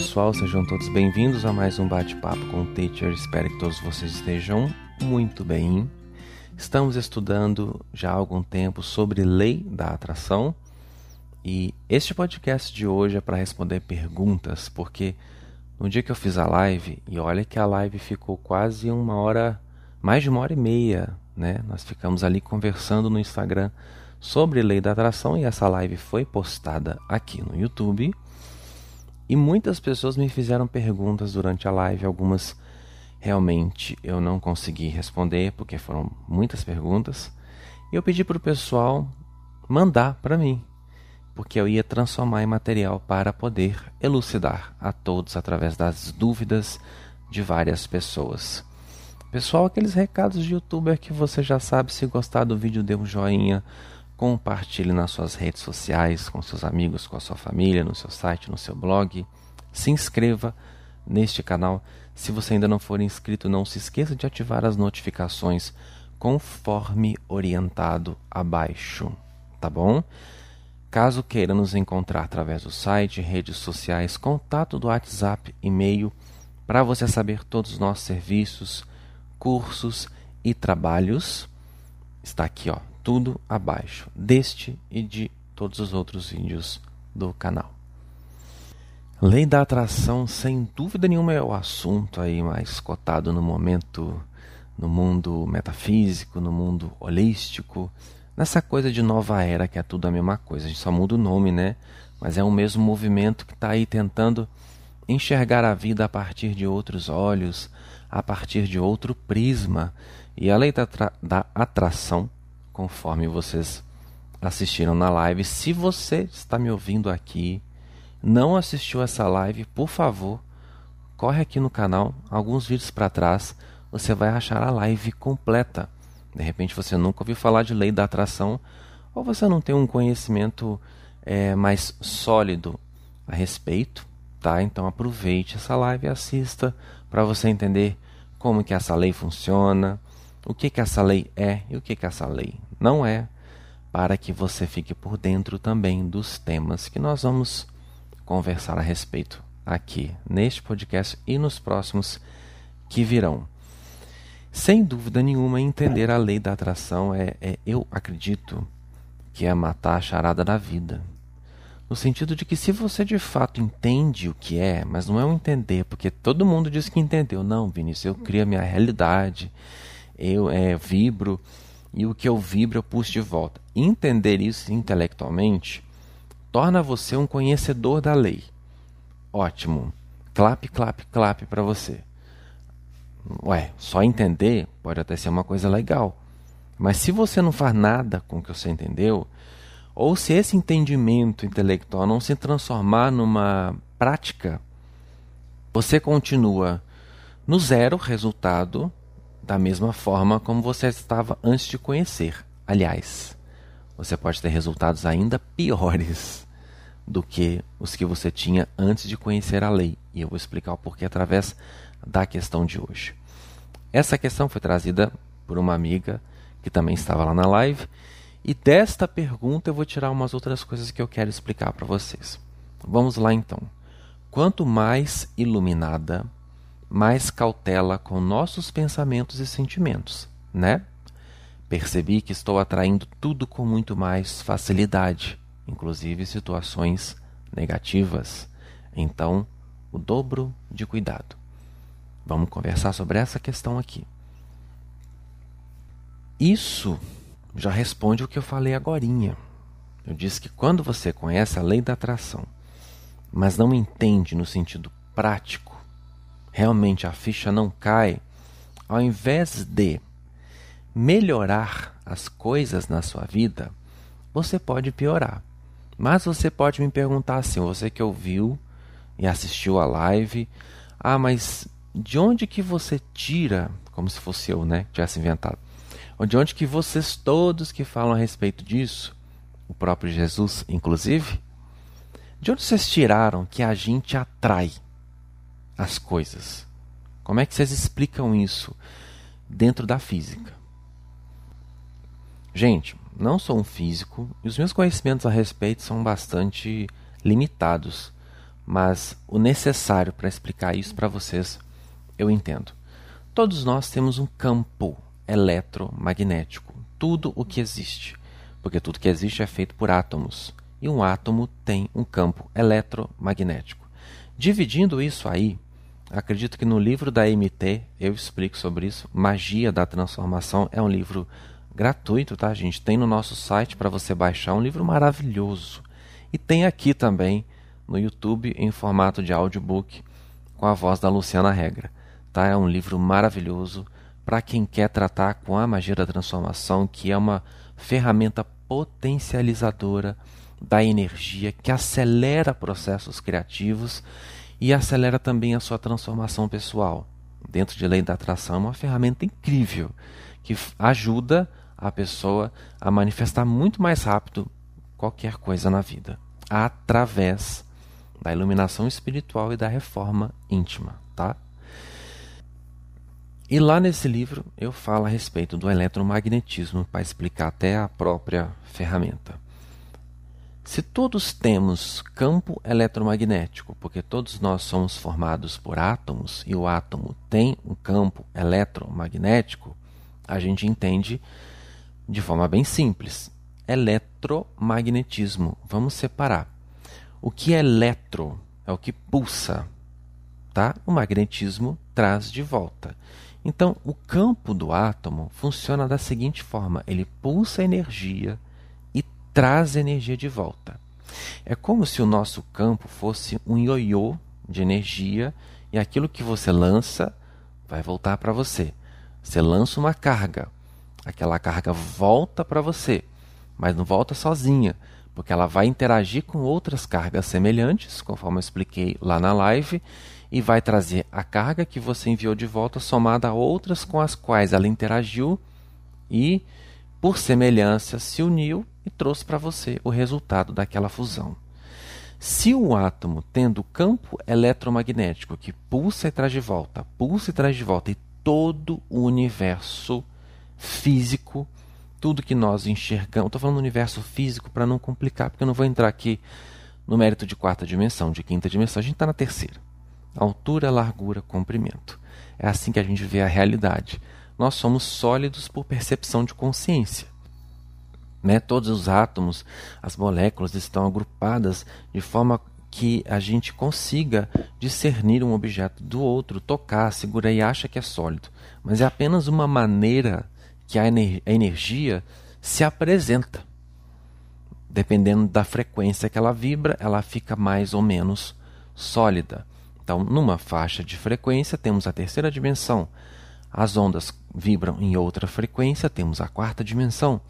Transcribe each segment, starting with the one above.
pessoal, sejam todos bem-vindos a mais um bate-papo com o Teacher. Espero que todos vocês estejam muito bem. Estamos estudando já há algum tempo sobre lei da atração e este podcast de hoje é para responder perguntas, porque no dia que eu fiz a live, e olha que a live ficou quase uma hora, mais de uma hora e meia, né? Nós ficamos ali conversando no Instagram sobre lei da atração e essa live foi postada aqui no YouTube. E muitas pessoas me fizeram perguntas durante a live, algumas realmente eu não consegui responder porque foram muitas perguntas. E eu pedi para o pessoal mandar para mim, porque eu ia transformar em material para poder elucidar a todos através das dúvidas de várias pessoas. Pessoal, aqueles recados de youtuber que você já sabe, se gostar do vídeo, dê um joinha, compartilhe nas suas redes sociais, com seus amigos, com a sua família, no seu site, no seu blog. Se inscreva neste canal. Se você ainda não for inscrito, não se esqueça de ativar as notificações conforme orientado abaixo, tá bom? Caso queira nos encontrar através do site, redes sociais, contato do WhatsApp, e-mail, para você saber todos os nossos serviços, cursos e trabalhos, está aqui, ó, tudo abaixo deste e de todos os outros vídeos do canal. Lei da atração, sem dúvida nenhuma, é o assunto aí mais cotado no momento no mundo metafísico, no mundo holístico, nessa coisa de nova era que é tudo a mesma coisa. A gente só muda o nome, né? Mas é o mesmo movimento que está aí tentando enxergar a vida a partir de outros olhos, a partir de outro prisma. E a lei da, da atração, conforme vocês assistiram na live, se você está me ouvindo aqui não assistiu essa live, por favor, corre aqui no canal, alguns vídeos para trás, você vai achar a live completa. De repente você nunca ouviu falar de lei da atração ou você não tem um conhecimento é, mais sólido a respeito, tá? Então aproveite essa live e assista para você entender como que essa lei funciona, o que que essa lei é e o que que essa lei não é, para que você fique por dentro também dos temas que nós vamos conversar a respeito aqui neste podcast e nos próximos que virão. Sem dúvida nenhuma, entender a lei da atração é, é eu acredito que é matar a charada da vida. No sentido de que se você de fato entende o que é, mas não é um entender, porque todo mundo diz que entendeu. Não, Vinícius, eu crio a minha realidade, eu é, vibro, e o que eu vibro eu puxo de volta. Entender isso intelectualmente torna você um conhecedor da lei. Ótimo. Clap, clap, clap para você. Ué, só entender pode até ser uma coisa legal. Mas se você não faz nada com o que você entendeu, ou se esse entendimento intelectual não se transformar numa prática, você continua no zero resultado da mesma forma como você estava antes de conhecer. Aliás, você pode ter resultados ainda piores do que os que você tinha antes de conhecer a lei. E eu vou explicar o porquê através da questão de hoje. Essa questão foi trazida por uma amiga que também estava lá na live. E desta pergunta eu vou tirar umas outras coisas que eu quero explicar para vocês. Vamos lá então. Quanto mais iluminada, mais cautela com nossos pensamentos e sentimentos, né? Percebi que estou atraindo tudo com muito mais facilidade, inclusive situações negativas. Então, o dobro de cuidado. Vamos conversar sobre essa questão aqui. Isso já responde o que eu falei agorinha. Eu disse que quando você conhece a lei da atração, mas não entende no sentido prático, realmente a ficha não cai, ao invés de melhorar as coisas na sua vida, você pode piorar. Mas você pode me perguntar assim, você que ouviu e assistiu a live, ah, mas de onde que você tira, como se fosse eu, né, tivesse inventado, de onde que vocês todos que falam a respeito disso, o próprio Jesus, inclusive, de onde vocês tiraram que a gente atrai as coisas? Como é que vocês explicam isso dentro da física? Gente, não sou um físico e os meus conhecimentos a respeito são bastante limitados. mas o necessário para explicar isso para vocês eu entendo. Todos nós temos um campo eletromagnético, tudo o que existe, porque tudo que existe é feito por átomos, e um átomo tem um campo eletromagnético. Dividindo isso aí, acredito que no livro da MT eu explico sobre isso. Magia da Transformação é um livro gratuito, tá, gente? Tem no nosso site para você baixar, um livro maravilhoso. E tem aqui também no YouTube em formato de audiobook com a voz da Luciana Regra. Tá? É um livro maravilhoso para quem quer tratar com a magia da transformação, que é uma ferramenta potencializadora da energia que acelera processos criativos e acelera também a sua transformação pessoal. Dentro de lei da atração é uma ferramenta incrível que ajuda a pessoa a manifestar muito mais rápido qualquer coisa na vida, através da iluminação espiritual e da reforma íntima, tá? E lá nesse livro eu falo a respeito do eletromagnetismo para explicar até a própria ferramenta. Se todos temos campo eletromagnético, porque todos nós somos formados por átomos e o átomo tem um campo eletromagnético, a gente entende de forma bem simples. Eletromagnetismo. Vamos separar. O que é eletro? É o que pulsa, tá? O magnetismo traz de volta. Então, o campo do átomo funciona da seguinte forma: ele pulsa energia traz energia de volta. É como se o nosso campo fosse um ioiô de energia e aquilo que você lança vai voltar para você. Você lança uma carga, aquela carga volta para você, mas não volta sozinha, porque ela vai interagir com outras cargas semelhantes, conforme eu expliquei lá na live, e vai trazer a carga que você enviou de volta somada a outras com as quais ela interagiu e, por semelhança, se uniu e trouxe para você o resultado daquela fusão. Se o átomo tendo campo eletromagnético que pulsa e traz de volta, pulsa e traz de volta, e todo o universo físico, tudo que nós enxergamos, estou falando do universo físico para não complicar, porque eu não vou entrar aqui no mérito de quarta dimensão, de quinta dimensão, a gente está na terceira altura, largura, comprimento. É assim que a gente vê a realidade. Nós somos sólidos por percepção de consciência. Né? Todos os átomos, as moléculas estão agrupadas de forma que a gente consiga discernir um objeto do outro, tocar, segurar e acha que é sólido. Mas é apenas uma maneira que a, ener a energia se apresenta. Dependendo da frequência que ela vibra, ela fica mais ou menos sólida. Então, numa faixa de frequência, temos a terceira dimensão. As ondas vibram em outra frequência, temos a quarta dimensão,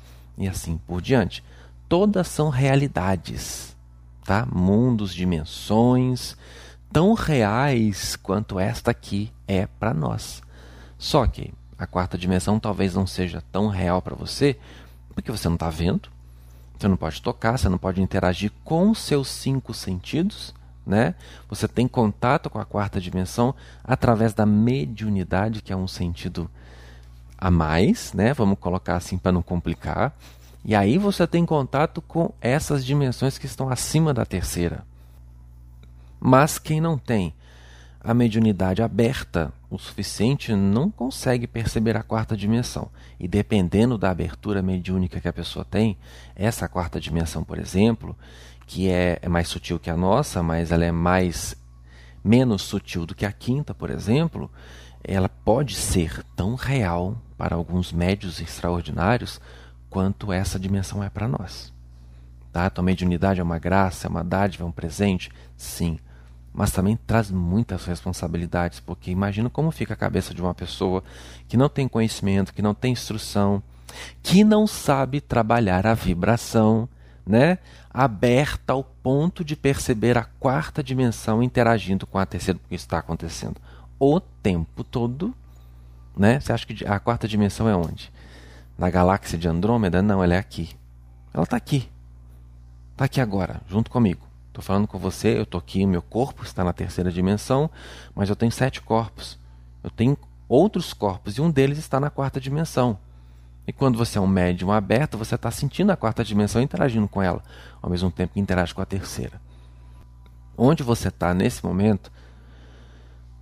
e assim por diante. Todas são realidades, tá? Mundos, dimensões, tão reais quanto esta aqui é para nós. Só que a quarta dimensão talvez não seja tão real para você, porque você não está vendo, você não pode tocar, você não pode interagir com seus cinco sentidos né? Você tem contato com a quarta dimensão através da mediunidade, que é um sentido a mais, né? Vamos colocar assim para não complicar. E aí você tem contato com essas dimensões que estão acima da terceira. Mas quem não tem a mediunidade aberta o suficiente não consegue perceber a quarta dimensão. E dependendo da abertura mediúnica que a pessoa tem, essa quarta dimensão, por exemplo, que é, é mais sutil que a nossa, mas ela é mais menos sutil do que a quinta, por exemplo, ela pode ser tão real para alguns médios extraordinários quanto essa dimensão é para nós. Tá? Então, a mediunidade é uma graça, é uma dádiva, é um presente? Sim. Mas também traz muitas responsabilidades, porque imagina como fica a cabeça de uma pessoa que não tem conhecimento, que não tem instrução, que não sabe trabalhar a vibração, né? aberta ao ponto de perceber a quarta dimensão interagindo com a terceira, porque está acontecendo o tempo todo. Né? Você acha que a quarta dimensão é onde? Na galáxia de Andrômeda? Não, ela é aqui. Ela está aqui. Está aqui agora, junto comigo. Estou falando com você, eu estou aqui, meu corpo está na terceira dimensão, mas eu tenho sete corpos. Eu tenho outros corpos e um deles está na quarta dimensão. E quando você é um médium aberto, você está sentindo a quarta dimensão interagindo com ela, ao mesmo tempo que interage com a terceira. Onde você está nesse momento,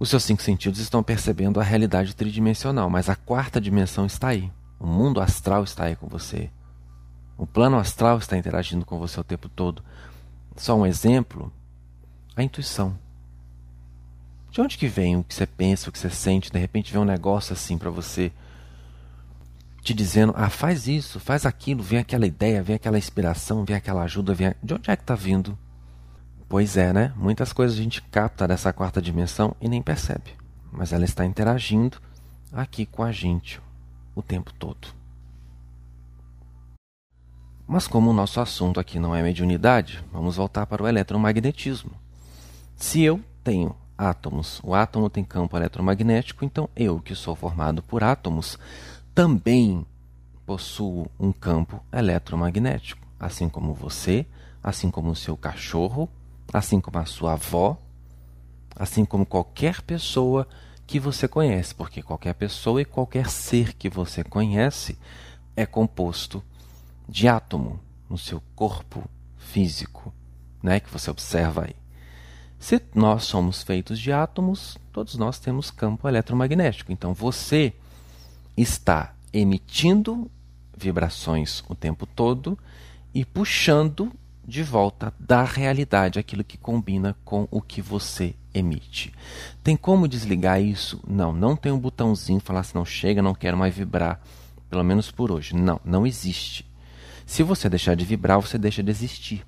os seus cinco sentidos estão percebendo a realidade tridimensional, mas a quarta dimensão está aí. O mundo astral está aí com você. O plano astral está interagindo com você o tempo todo. Só um exemplo: a intuição. De onde que vem o que você pensa, o que você sente? De repente vem um negócio assim para você te dizendo: ah, faz isso, faz aquilo, vem aquela ideia, vem aquela inspiração, vem aquela ajuda, vem. De onde é que está vindo? Pois é, né? Muitas coisas a gente capta dessa quarta dimensão e nem percebe. Mas ela está interagindo aqui com a gente o tempo todo. Mas como o nosso assunto aqui não é mediunidade, vamos voltar para o eletromagnetismo. Se eu tenho átomos, o átomo tem campo eletromagnético, então eu, que sou formado por átomos, também possuo um campo eletromagnético, assim como você, assim como o seu cachorro, assim como a sua avó, assim como qualquer pessoa que você conhece, porque qualquer pessoa e qualquer ser que você conhece é composto de átomo no seu corpo físico, né, que você observa aí. Se nós somos feitos de átomos, todos nós temos campo eletromagnético. Então você está emitindo vibrações o tempo todo e puxando de volta da realidade aquilo que combina com o que você emite. Tem como desligar isso? Não, não tem um botãozinho falar assim, não chega, não quero mais vibrar, pelo menos por hoje. Não, não existe. Se você deixar de vibrar, você deixa de existir.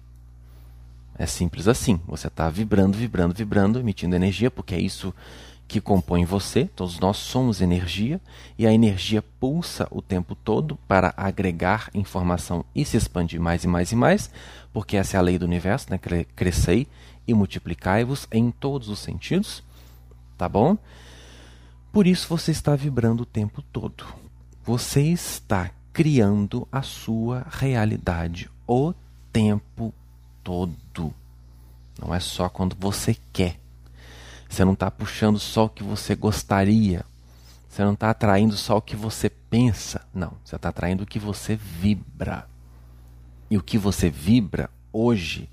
É simples assim. Você está vibrando, vibrando, vibrando, emitindo energia, porque é isso que compõe você, todos nós somos energia, e a energia pulsa o tempo todo para agregar informação e se expandir mais e mais e mais, porque essa é a lei do universo, né? Crescei e multiplicai-vos em todos os sentidos, tá bom? Por isso você está vibrando o tempo todo. Você está criando a sua realidade o tempo todo. Não é só quando você quer. Você não está puxando só o que você gostaria. Você não está atraindo só o que você pensa. Não, você está atraindo o que você vibra. E o que você vibra hoje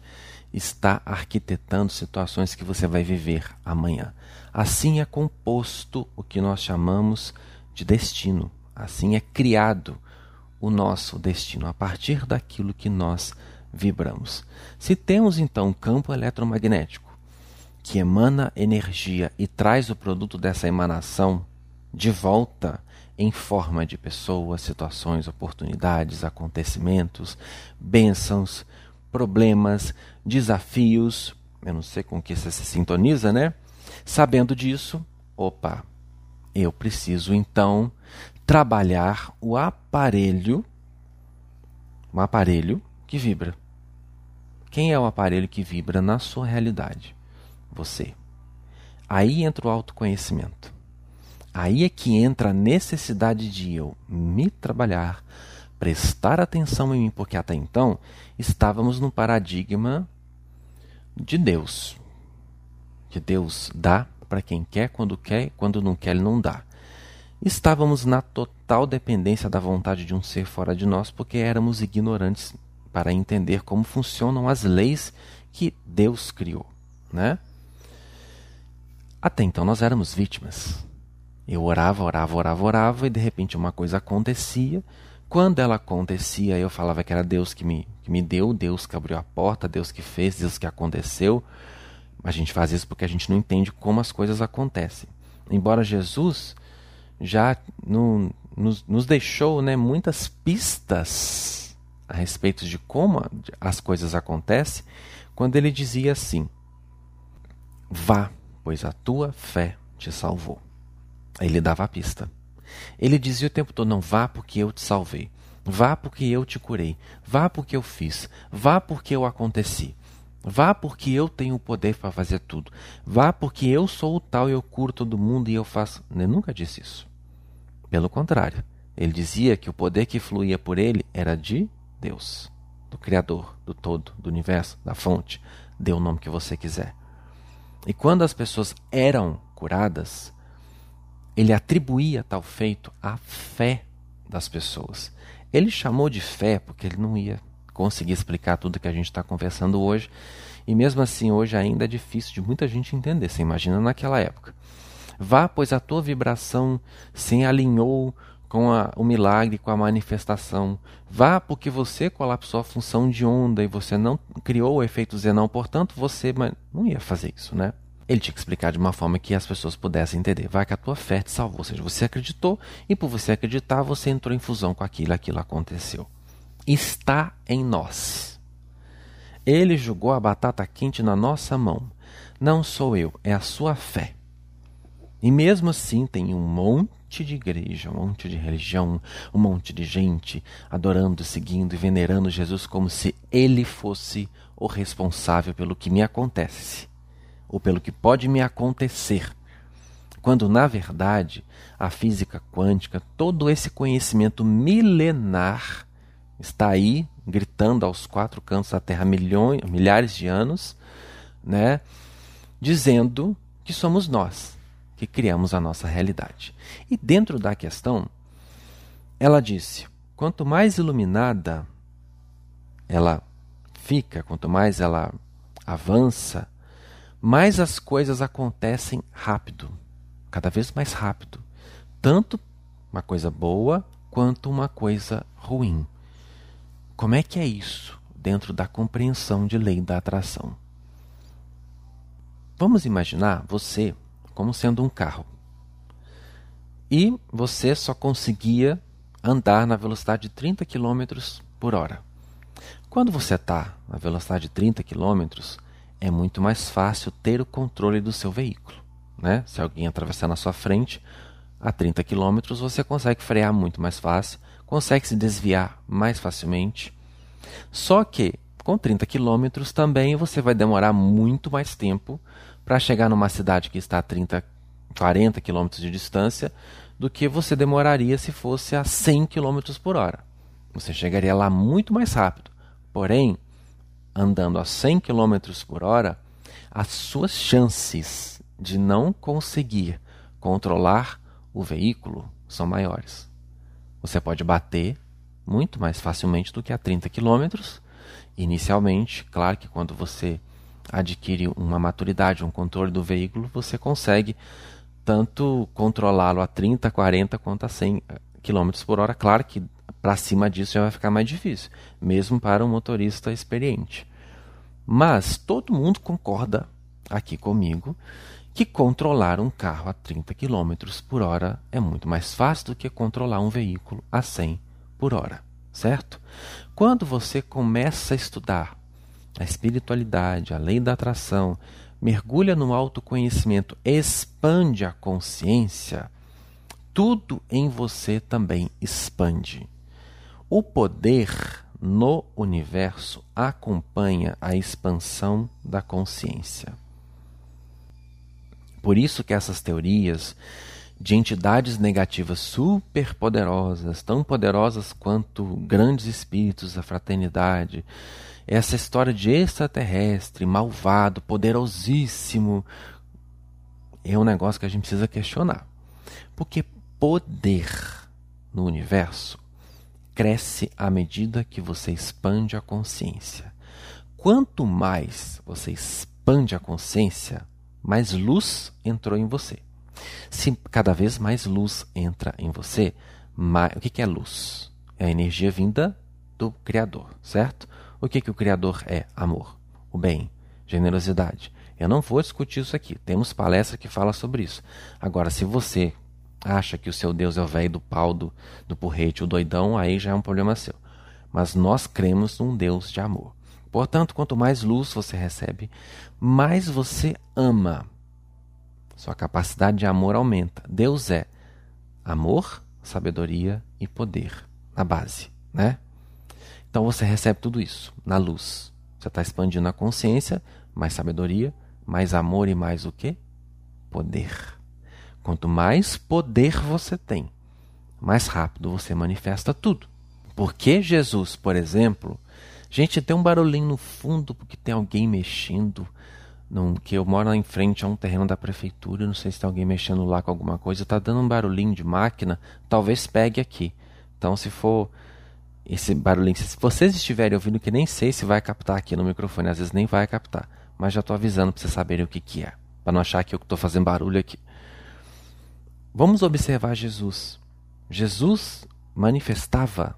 está arquitetando situações que você vai viver amanhã. Assim é composto o que nós chamamos de destino. Assim é criado o nosso destino a partir daquilo que nós vibramos. Se temos então um campo eletromagnético que emana energia e traz o produto dessa emanação de volta em forma de pessoas, situações, oportunidades, acontecimentos, bênçãos, problemas, desafios. Eu não sei com que você se sintoniza, né? Sabendo disso, opa, eu preciso então trabalhar o aparelho, um aparelho que vibra. Quem é o aparelho que vibra na sua realidade? você. Aí entra o autoconhecimento. Aí é que entra a necessidade de eu me trabalhar, prestar atenção em mim, porque até então estávamos no paradigma de Deus. Que Deus dá para quem quer, quando quer, quando não quer, ele não dá. Estávamos na total dependência da vontade de um ser fora de nós, porque éramos ignorantes para entender como funcionam as leis que Deus criou, né? Até então nós éramos vítimas. Eu orava, orava, orava, orava e de repente uma coisa acontecia. Quando ela acontecia, eu falava que era Deus que me, que me deu, Deus que abriu a porta, Deus que fez, Deus que aconteceu. A gente faz isso porque a gente não entende como as coisas acontecem. Embora Jesus já no, nos, nos deixou né, muitas pistas a respeito de como as coisas acontecem, quando ele dizia assim: Vá pois a tua fé te salvou. Ele dava a pista. Ele dizia o tempo todo: Não vá porque eu te salvei. Vá porque eu te curei. Vá porque eu fiz. Vá porque eu aconteci. Vá porque eu tenho o poder para fazer tudo. Vá porque eu sou o tal e eu curo todo mundo e eu faço. Ele nunca disse isso. Pelo contrário, ele dizia que o poder que fluía por ele era de Deus, do Criador, do todo, do universo, da fonte. Dê o nome que você quiser. E quando as pessoas eram curadas, ele atribuía tal feito à fé das pessoas. Ele chamou de fé porque ele não ia conseguir explicar tudo que a gente está conversando hoje. E mesmo assim, hoje ainda é difícil de muita gente entender. Você imagina naquela época. Vá, pois a tua vibração se alinhou com a, o milagre, com a manifestação. Vá, porque você colapsou a função de onda e você não criou o efeito Zenão, portanto, você não ia fazer isso, né? Ele tinha que explicar de uma forma que as pessoas pudessem entender. Vai que a tua fé te salvou. Ou seja, você acreditou e por você acreditar, você entrou em fusão com aquilo, aquilo aconteceu. Está em nós. Ele jogou a batata quente na nossa mão. Não sou eu, é a sua fé. E mesmo assim tem um monte de igreja, um monte de religião, um monte de gente adorando, seguindo e venerando Jesus como se ele fosse o responsável pelo que me acontece ou pelo que pode me acontecer. Quando, na verdade, a física quântica, todo esse conhecimento milenar, está aí gritando aos quatro cantos da Terra milhões, milhares de anos, né, dizendo que somos nós que criamos a nossa realidade. E dentro da questão, ela disse: quanto mais iluminada ela fica, quanto mais ela avança, mais as coisas acontecem rápido, cada vez mais rápido. Tanto uma coisa boa quanto uma coisa ruim. Como é que é isso dentro da compreensão de lei da atração? Vamos imaginar você como sendo um carro. E você só conseguia andar na velocidade de 30 km por hora. Quando você está na velocidade de 30 km, é muito mais fácil ter o controle do seu veículo. Né? Se alguém atravessar na sua frente a 30 km, você consegue frear muito mais fácil, consegue se desviar mais facilmente. Só que com 30 km também você vai demorar muito mais tempo para chegar numa cidade que está a 30, 40 km de distância do que você demoraria se fosse a 100 km por hora. Você chegaria lá muito mais rápido. Porém, andando a 100 km por hora, as suas chances de não conseguir controlar o veículo são maiores. Você pode bater muito mais facilmente do que a 30 km. Inicialmente, claro que quando você adquire uma maturidade, um controle do veículo, você consegue tanto controlá-lo a 30, 40 quanto a 100 km por hora. Claro que para cima disso já vai ficar mais difícil, mesmo para um motorista experiente. Mas todo mundo concorda aqui comigo que controlar um carro a 30 km por hora é muito mais fácil do que controlar um veículo a 100 por hora, certo? Quando você começa a estudar a espiritualidade, a lei da atração, mergulha no autoconhecimento, expande a consciência, tudo em você também expande. O poder no universo acompanha a expansão da consciência. Por isso que essas teorias de entidades negativas superpoderosas, tão poderosas quanto grandes espíritos da fraternidade, essa história de extraterrestre, malvado, poderosíssimo, é um negócio que a gente precisa questionar. Porque poder no universo cresce à medida que você expande a consciência. Quanto mais você expande a consciência, mais luz entrou em você. Se cada vez mais luz entra em você, mais... o que é luz? É a energia vinda do Criador, certo? O que, que o Criador é? Amor, o bem, generosidade. Eu não vou discutir isso aqui. Temos palestra que fala sobre isso. Agora, se você acha que o seu Deus é o velho do pau, do, do porrete, o doidão, aí já é um problema seu. Mas nós cremos num Deus de amor. Portanto, quanto mais luz você recebe, mais você ama. Sua capacidade de amor aumenta. Deus é amor, sabedoria e poder na base, né? Então você recebe tudo isso na luz. Você está expandindo a consciência, mais sabedoria, mais amor e mais o que? Poder. Quanto mais poder você tem, mais rápido você manifesta tudo. Porque Jesus, por exemplo, gente, tem um barulhinho no fundo porque tem alguém mexendo. Num, que eu moro lá em frente a um terreno da prefeitura, não sei se tem alguém mexendo lá com alguma coisa, tá dando um barulhinho de máquina, talvez pegue aqui. Então, se for esse barulhinho. Se vocês estiverem ouvindo, que nem sei se vai captar aqui no microfone, às vezes nem vai captar, mas já estou avisando para vocês saberem o que, que é, para não achar que eu estou fazendo barulho aqui. Vamos observar Jesus. Jesus manifestava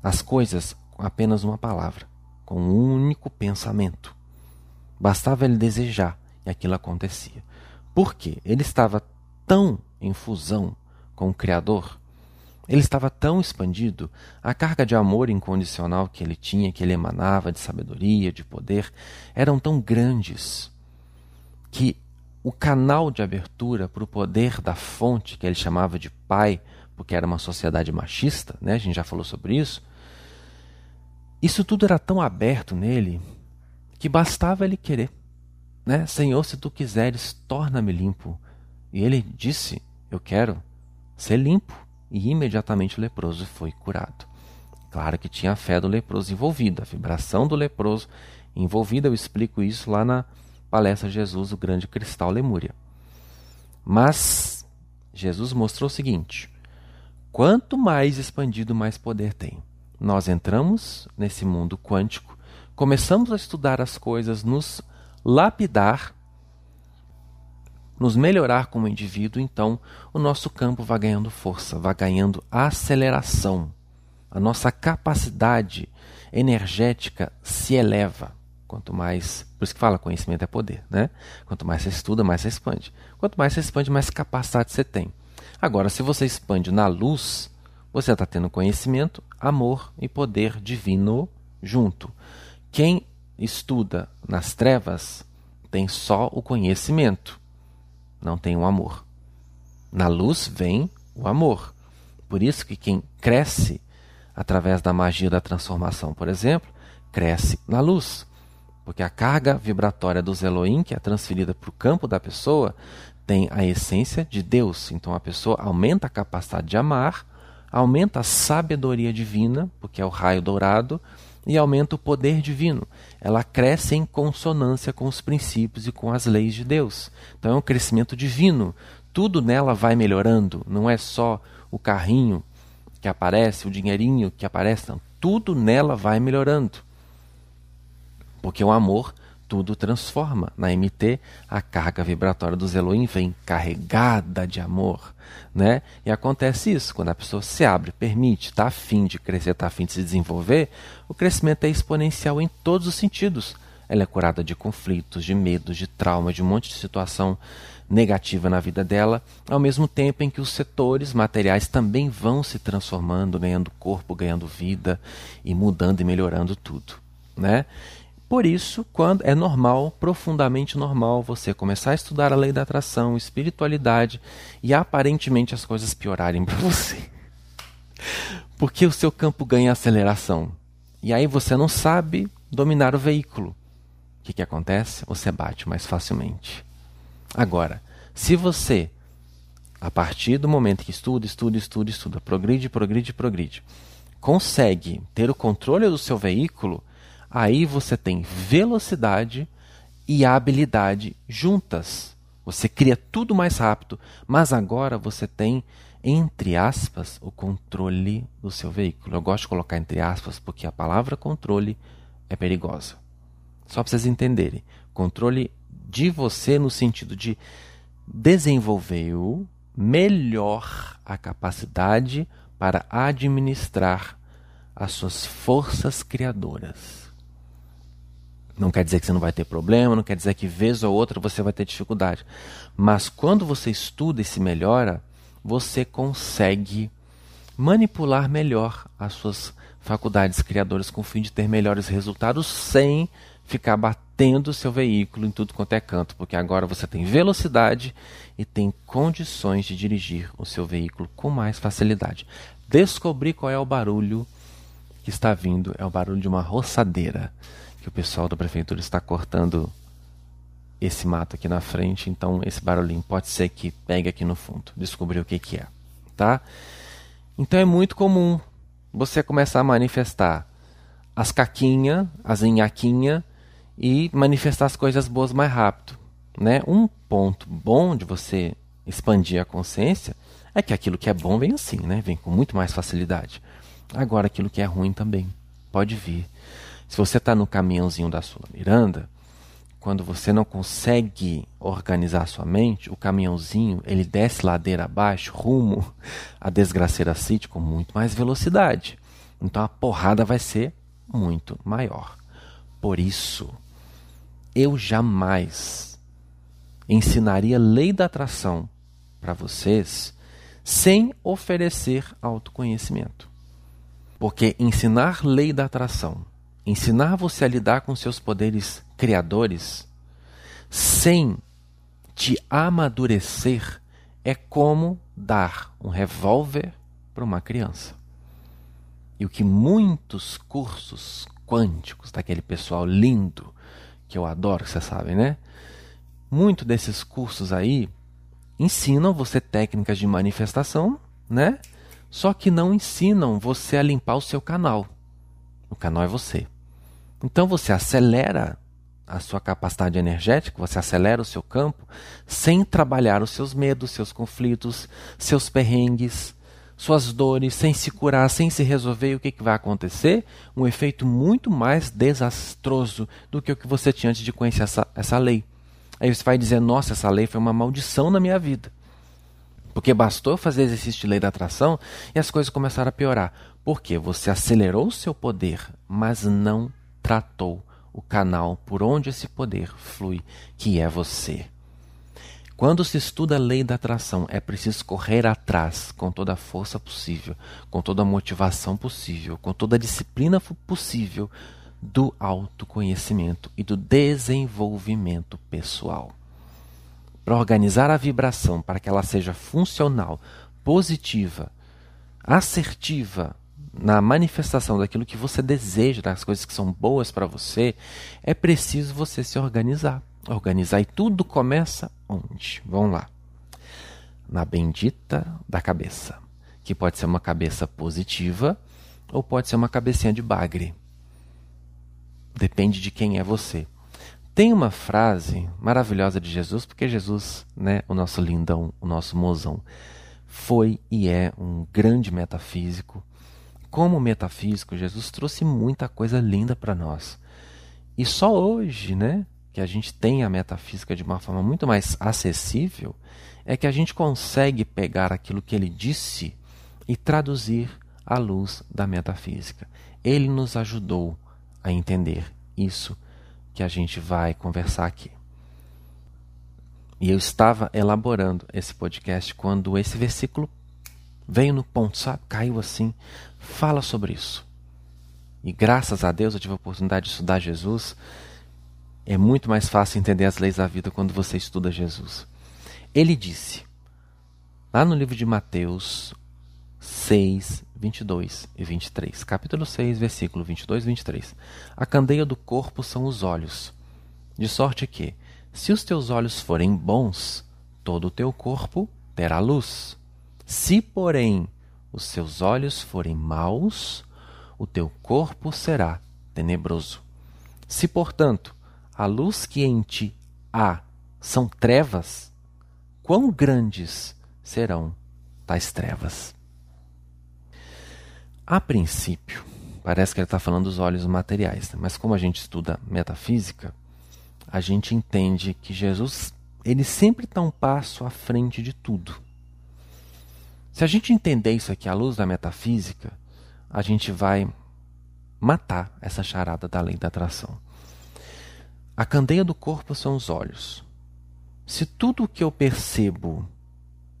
as coisas com apenas uma palavra, com um único pensamento. Bastava ele desejar e aquilo acontecia. Por quê? Ele estava tão em fusão com o Criador, ele estava tão expandido, a carga de amor incondicional que ele tinha, que ele emanava de sabedoria, de poder, eram tão grandes que o canal de abertura para o poder da fonte, que ele chamava de pai, porque era uma sociedade machista, né? a gente já falou sobre isso. Isso tudo era tão aberto nele que bastava ele querer. Né? Senhor, se tu quiseres, torna-me limpo. E ele disse: Eu quero ser limpo. E imediatamente o leproso foi curado. Claro que tinha a fé do leproso envolvida, a vibração do leproso envolvida. Eu explico isso lá na palestra Jesus, o grande cristal Lemúria. Mas Jesus mostrou o seguinte: quanto mais expandido, mais poder tem. Nós entramos nesse mundo quântico, começamos a estudar as coisas, nos lapidar, nos melhorar como indivíduo, então o nosso campo vai ganhando força, vai ganhando aceleração. A nossa capacidade energética se eleva. Quanto mais, por isso que fala conhecimento é poder, né? Quanto mais você estuda, mais você expande. Quanto mais você expande, mais capacidade você tem. Agora, se você expande na luz, você está tendo conhecimento, amor e poder divino junto. Quem estuda nas trevas tem só o conhecimento, não tem o amor. Na luz vem o amor. Por isso que quem cresce através da magia da transformação, por exemplo, cresce na luz. Porque a carga vibratória dos Elohim, que é transferida para o campo da pessoa, tem a essência de Deus. Então a pessoa aumenta a capacidade de amar, aumenta a sabedoria divina, porque é o raio dourado, e aumenta o poder divino. Ela cresce em consonância com os princípios e com as leis de Deus. Então é um crescimento divino. Tudo nela vai melhorando, não é só o carrinho que aparece, o dinheirinho que aparece, não. Tudo nela vai melhorando. Porque o amor tudo transforma. Na MT, a carga vibratória dos Elohim vem carregada de amor. Né? E acontece isso, quando a pessoa se abre, permite, está afim de crescer, está afim de se desenvolver, o crescimento é exponencial em todos os sentidos. Ela é curada de conflitos, de medos, de trauma, de um monte de situação negativa na vida dela, ao mesmo tempo em que os setores materiais também vão se transformando, ganhando corpo, ganhando vida e mudando e melhorando tudo. Né? Por isso, quando é normal, profundamente normal, você começar a estudar a lei da atração, espiritualidade e aparentemente as coisas piorarem para você. Porque o seu campo ganha aceleração. E aí você não sabe dominar o veículo. O que, que acontece? Você bate mais facilmente. Agora, se você, a partir do momento que estuda, estuda, estuda, estuda, progride, progride, progride, consegue ter o controle do seu veículo, aí você tem velocidade e habilidade juntas. Você cria tudo mais rápido, mas agora você tem, entre aspas, o controle do seu veículo. Eu gosto de colocar entre aspas porque a palavra controle é perigosa. Só para vocês entenderem. Controle de você no sentido de desenvolver melhor a capacidade para administrar as suas forças criadoras. Não quer dizer que você não vai ter problema, não quer dizer que vez ou outra você vai ter dificuldade. Mas quando você estuda e se melhora, você consegue manipular melhor as suas faculdades criadoras com o fim de ter melhores resultados sem ficar batendo seu veículo em tudo quanto é canto, porque agora você tem velocidade e tem condições de dirigir o seu veículo com mais facilidade. Descobrir qual é o barulho que está vindo é o barulho de uma roçadeira que o pessoal da prefeitura está cortando esse mato aqui na frente, então esse barulhinho pode ser que pegue aqui no fundo. Descobrir o que, que é, tá? Então é muito comum você começar a manifestar as caquinhas, as enhaquinhas e manifestar as coisas boas mais rápido, né? Um ponto bom de você expandir a consciência é que aquilo que é bom vem assim, né? Vem com muito mais facilidade. Agora, aquilo que é ruim também pode vir. Se você está no caminhãozinho da Sula Miranda, quando você não consegue organizar sua mente, o caminhãozinho ele desce ladeira abaixo, rumo à desgraceira City com muito mais velocidade. Então a porrada vai ser muito maior. Por isso, eu jamais ensinaria lei da atração para vocês sem oferecer autoconhecimento. Porque ensinar lei da atração ensinar você a lidar com seus poderes criadores sem te amadurecer é como dar um revólver para uma criança. E o que muitos cursos quânticos daquele pessoal lindo que eu adoro, você sabe, né? Muito desses cursos aí ensinam você técnicas de manifestação, né? Só que não ensinam você a limpar o seu canal. O canal é você. Então você acelera a sua capacidade energética, você acelera o seu campo sem trabalhar os seus medos, seus conflitos, seus perrengues, suas dores, sem se curar, sem se resolver. E o que, que vai acontecer? Um efeito muito mais desastroso do que o que você tinha antes de conhecer essa, essa lei. Aí você vai dizer: Nossa, essa lei foi uma maldição na minha vida. Porque bastou fazer exercício de lei da atração e as coisas começaram a piorar. Porque você acelerou o seu poder, mas não tratou o canal por onde esse poder flui, que é você. Quando se estuda a lei da atração, é preciso correr atrás com toda a força possível, com toda a motivação possível, com toda a disciplina possível do autoconhecimento e do desenvolvimento pessoal. Para organizar a vibração para que ela seja funcional, positiva, assertiva, na manifestação daquilo que você deseja, das coisas que são boas para você, é preciso você se organizar. Organizar e tudo começa onde? Vamos lá. Na bendita da cabeça, que pode ser uma cabeça positiva ou pode ser uma cabecinha de bagre. Depende de quem é você. Tem uma frase maravilhosa de Jesus, porque Jesus, né, o nosso lindão, o nosso mozão, foi e é um grande metafísico, como metafísico, Jesus trouxe muita coisa linda para nós. E só hoje, né, que a gente tem a metafísica de uma forma muito mais acessível, é que a gente consegue pegar aquilo que ele disse e traduzir à luz da metafísica. Ele nos ajudou a entender isso que a gente vai conversar aqui. E eu estava elaborando esse podcast quando esse versículo veio no ponto, sabe? Caiu assim. Fala sobre isso. E graças a Deus eu tive a oportunidade de estudar Jesus. É muito mais fácil entender as leis da vida quando você estuda Jesus. Ele disse, lá no livro de Mateus 6, 22 e 23, capítulo 6, versículo 22 e 23: A candeia do corpo são os olhos, de sorte que, se os teus olhos forem bons, todo o teu corpo terá luz. Se, porém, os seus olhos forem maus, o teu corpo será tenebroso. Se, portanto, a luz que em ti há são trevas, quão grandes serão tais trevas? A princípio, parece que ele está falando dos olhos materiais, né? mas como a gente estuda metafísica, a gente entende que Jesus ele sempre está um passo à frente de tudo. Se a gente entender isso aqui à luz da metafísica, a gente vai matar essa charada da lei da atração. A candeia do corpo são os olhos. Se tudo o que eu percebo,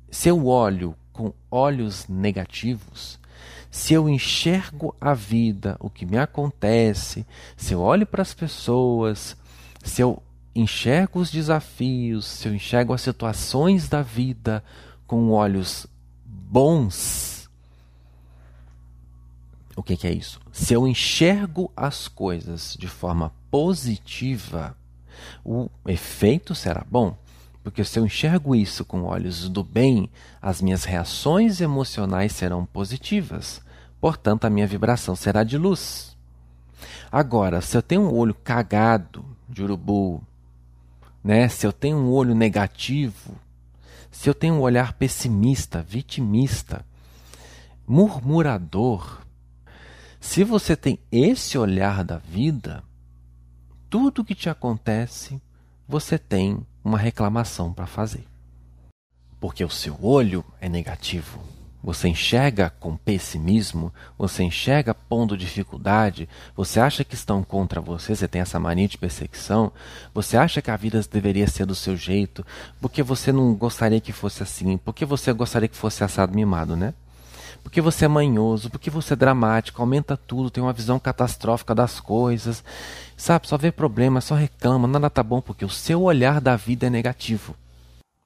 se eu olho com olhos negativos, se eu enxergo a vida, o que me acontece, se eu olho para as pessoas, se eu enxergo os desafios, se eu enxergo as situações da vida com olhos bons. O que, que é isso? Se eu enxergo as coisas de forma positiva, o efeito será bom. Porque se eu enxergo isso com olhos do bem, as minhas reações emocionais serão positivas. Portanto, a minha vibração será de luz. Agora, se eu tenho um olho cagado de urubu, né? se eu tenho um olho negativo, se eu tenho um olhar pessimista, vitimista, murmurador, Se você tem esse olhar da vida, tudo que te acontece, você tem uma reclamação para fazer. Porque o seu olho é negativo. Você enxerga com pessimismo, você enxerga pondo dificuldade, você acha que estão contra você, você tem essa mania de perseguição, você acha que a vida deveria ser do seu jeito, porque você não gostaria que fosse assim, porque você gostaria que fosse assado mimado, né? Porque você é manhoso, porque você é dramático, aumenta tudo, tem uma visão catastrófica das coisas, sabe? Só vê problema, só reclama, nada tá bom, porque o seu olhar da vida é negativo.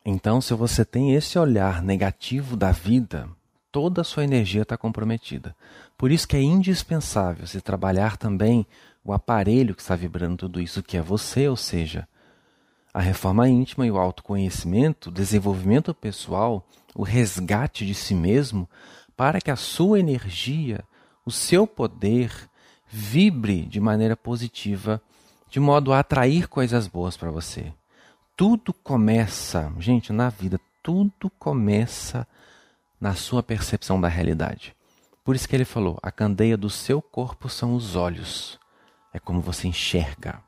Então, se você tem esse olhar negativo da vida, toda a sua energia está comprometida. Por isso que é indispensável se trabalhar também o aparelho que está vibrando tudo isso, que é você, ou seja, a reforma íntima e o autoconhecimento, o desenvolvimento pessoal, o resgate de si mesmo, para que a sua energia, o seu poder, vibre de maneira positiva, de modo a atrair coisas boas para você. Tudo começa, gente, na vida, tudo começa na sua percepção da realidade. Por isso que ele falou: a candeia do seu corpo são os olhos. É como você enxerga.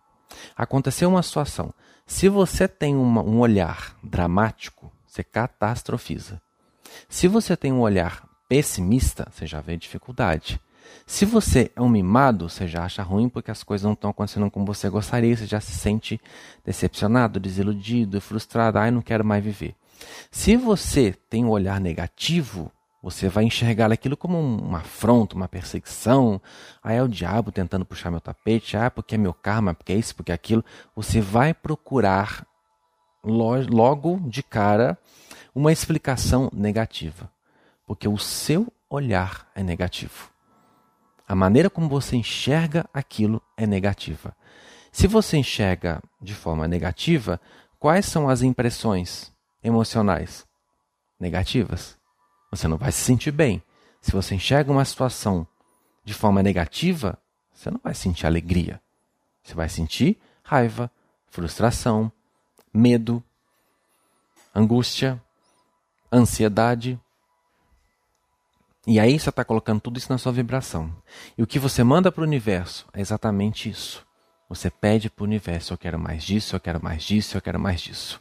Aconteceu uma situação. Se você tem uma, um olhar dramático, você catastrofiza. Se você tem um olhar pessimista, você já vê dificuldade. Se você é um mimado, você já acha ruim porque as coisas não estão acontecendo como você gostaria, você já se sente decepcionado, desiludido, frustrado, ai, não quero mais viver. Se você tem um olhar negativo, você vai enxergar aquilo como uma afronta, uma perseguição. Ah, é o diabo tentando puxar meu tapete. Ah, porque é meu karma, porque é isso, porque é aquilo. Você vai procurar logo de cara uma explicação negativa. Porque o seu olhar é negativo. A maneira como você enxerga aquilo é negativa. Se você enxerga de forma negativa, quais são as impressões emocionais negativas. Você não vai se sentir bem. Se você enxerga uma situação de forma negativa, você não vai sentir alegria. Você vai sentir raiva, frustração, medo, angústia, ansiedade. E aí você está colocando tudo isso na sua vibração. E o que você manda para o universo é exatamente isso. Você pede para o universo: eu quero mais disso, eu quero mais disso, eu quero mais disso.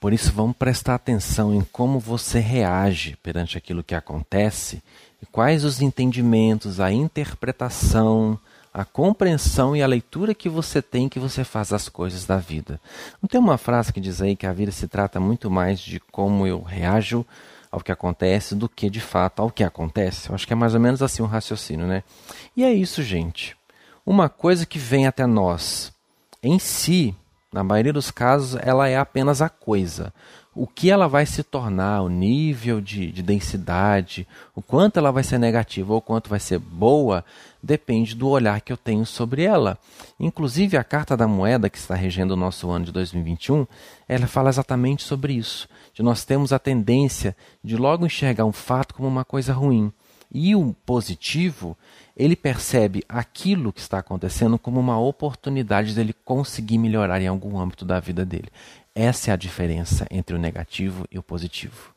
Por isso, vamos prestar atenção em como você reage perante aquilo que acontece e quais os entendimentos, a interpretação, a compreensão e a leitura que você tem que você faz as coisas da vida. Não tem uma frase que diz aí que a vida se trata muito mais de como eu reajo ao que acontece do que de fato ao que acontece? Eu acho que é mais ou menos assim o um raciocínio, né? E é isso, gente. Uma coisa que vem até nós em si na maioria dos casos, ela é apenas a coisa. O que ela vai se tornar, o nível de, de densidade, o quanto ela vai ser negativa ou o quanto vai ser boa, depende do olhar que eu tenho sobre ela. Inclusive, a carta da moeda que está regendo o nosso ano de 2021, ela fala exatamente sobre isso. De nós temos a tendência de logo enxergar um fato como uma coisa ruim. E o positivo, ele percebe aquilo que está acontecendo como uma oportunidade dele conseguir melhorar em algum âmbito da vida dele. Essa é a diferença entre o negativo e o positivo.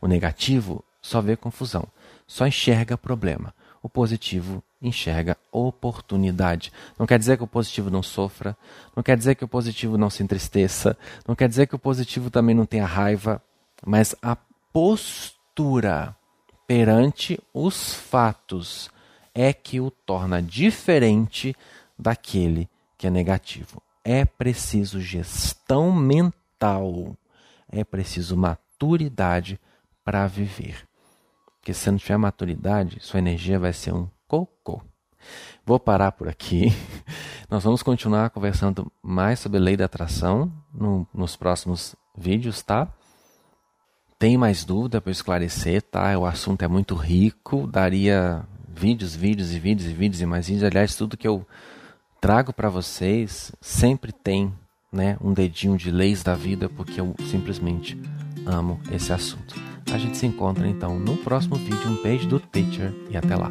O negativo só vê confusão, só enxerga problema. O positivo enxerga oportunidade. Não quer dizer que o positivo não sofra, não quer dizer que o positivo não se entristeça, não quer dizer que o positivo também não tenha raiva, mas a postura perante os fatos é que o torna diferente daquele que é negativo. É preciso gestão mental, é preciso maturidade para viver. Porque se não tiver maturidade, sua energia vai ser um cocô. Vou parar por aqui. Nós vamos continuar conversando mais sobre lei da atração no, nos próximos vídeos, tá? tem mais dúvida para esclarecer, tá? O assunto é muito rico, daria vídeos, vídeos e vídeos e vídeos e mais vídeos. Aliás, tudo que eu trago para vocês sempre tem, né, um dedinho de leis da vida, porque eu simplesmente amo esse assunto. A gente se encontra então no próximo vídeo. Um beijo do Teacher e até lá.